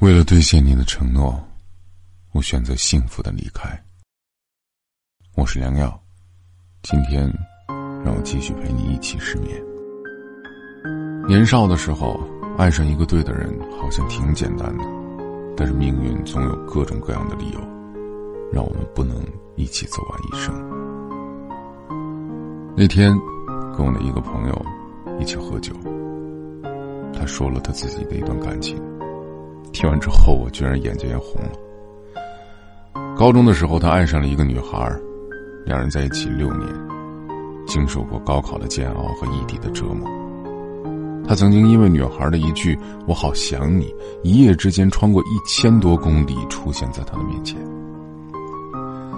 为了兑现你的承诺，我选择幸福的离开。我是良药，今天让我继续陪你一起失眠。年少的时候，爱上一个对的人好像挺简单的，但是命运总有各种各样的理由，让我们不能一起走完一生。那天，跟我的一个朋友一起喝酒，他说了他自己的一段感情。听完之后，我居然眼睛也红了。高中的时候，他爱上了一个女孩，两人在一起六年，经受过高考的煎熬和异地的折磨。他曾经因为女孩的一句“我好想你”，一夜之间穿过一千多公里，出现在他的面前。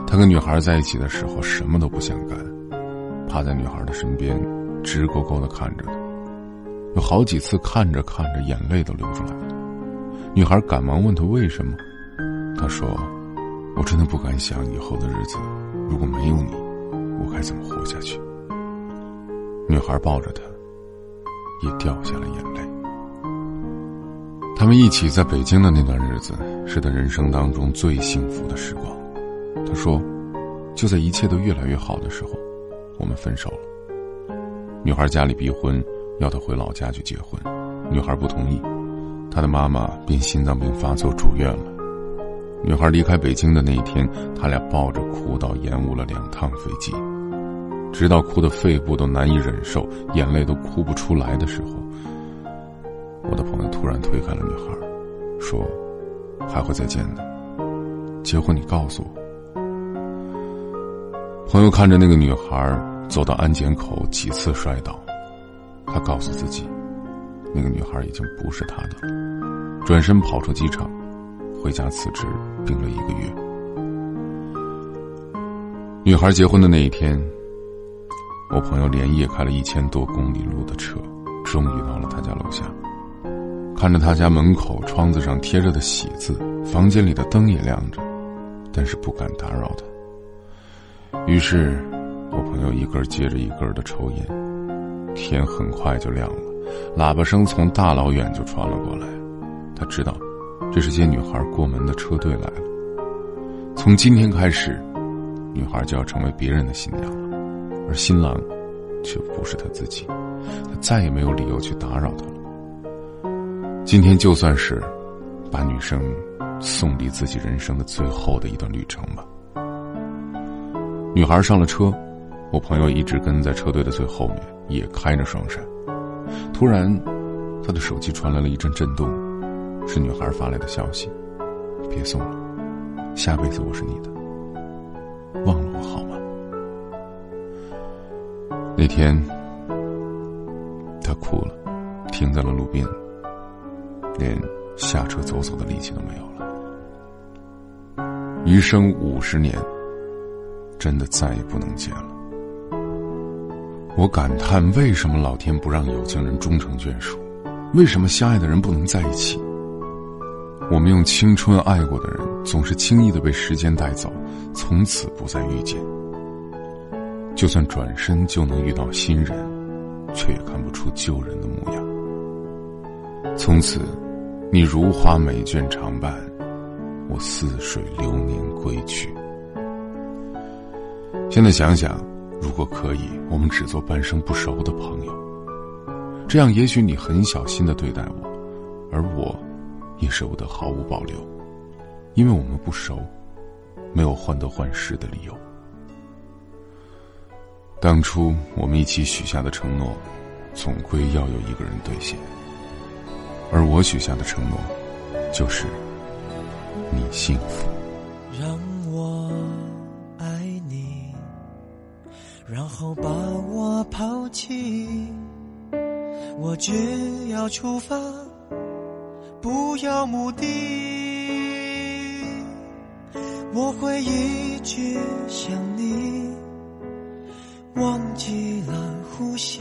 他跟女孩在一起的时候，什么都不想干，趴在女孩的身边，直勾勾的看着她。有好几次看着看着，眼泪都流出来了。女孩赶忙问他为什么，他说：“我真的不敢想以后的日子，如果没有你，我该怎么活下去？”女孩抱着他，也掉下了眼泪。他们一起在北京的那段日子，是他人生当中最幸福的时光。他说：“就在一切都越来越好的时候，我们分手了。”女孩家里逼婚，要他回老家去结婚，女孩不同意。他的妈妈因心脏病发作住院了。女孩离开北京的那一天，他俩抱着哭到延误了两趟飞机，直到哭的肺部都难以忍受，眼泪都哭不出来的时候，我的朋友突然推开了女孩，说：“还会再见的，结婚你告诉我。”朋友看着那个女孩走到安检口，几次摔倒，他告诉自己。那个女孩已经不是他的了，转身跑出机场，回家辞职，病了一个月。女孩结婚的那一天，我朋友连夜开了一千多公里路的车，终于到了他家楼下。看着他家门口窗子上贴着的喜字，房间里的灯也亮着，但是不敢打扰他。于是，我朋友一根接着一根的抽烟，天很快就亮了。喇叭声从大老远就传了过来，他知道，这是接女孩过门的车队来了。从今天开始，女孩就要成为别人的新娘了，而新郎，却不是他自己。他再也没有理由去打扰她了。今天就算是，把女生送离自己人生的最后的一段旅程吧。女孩上了车，我朋友一直跟在车队的最后面，也开着双闪。突然，他的手机传来了一阵震动，是女孩发来的消息：“别送了，下辈子我是你的，忘了我好吗？”那天，他哭了，停在了路边，连下车走走的力气都没有了。余生五十年，真的再也不能见了。我感叹：为什么老天不让有情人终成眷属？为什么相爱的人不能在一起？我们用青春爱过的人，总是轻易的被时间带走，从此不再遇见。就算转身就能遇到新人，却也看不出旧人的模样。从此，你如花美眷常伴，我似水流年归去。现在想想。如果可以，我们只做半生不熟的朋友，这样也许你很小心的对待我，而我，也舍不得毫无保留，因为我们不熟，没有患得患失的理由。当初我们一起许下的承诺，总归要有一个人兑现，而我许下的承诺，就是你幸福。然后把我抛弃，我只要出发，不要目的。我会一直想你，忘记了呼吸，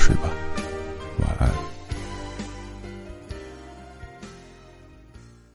睡吧。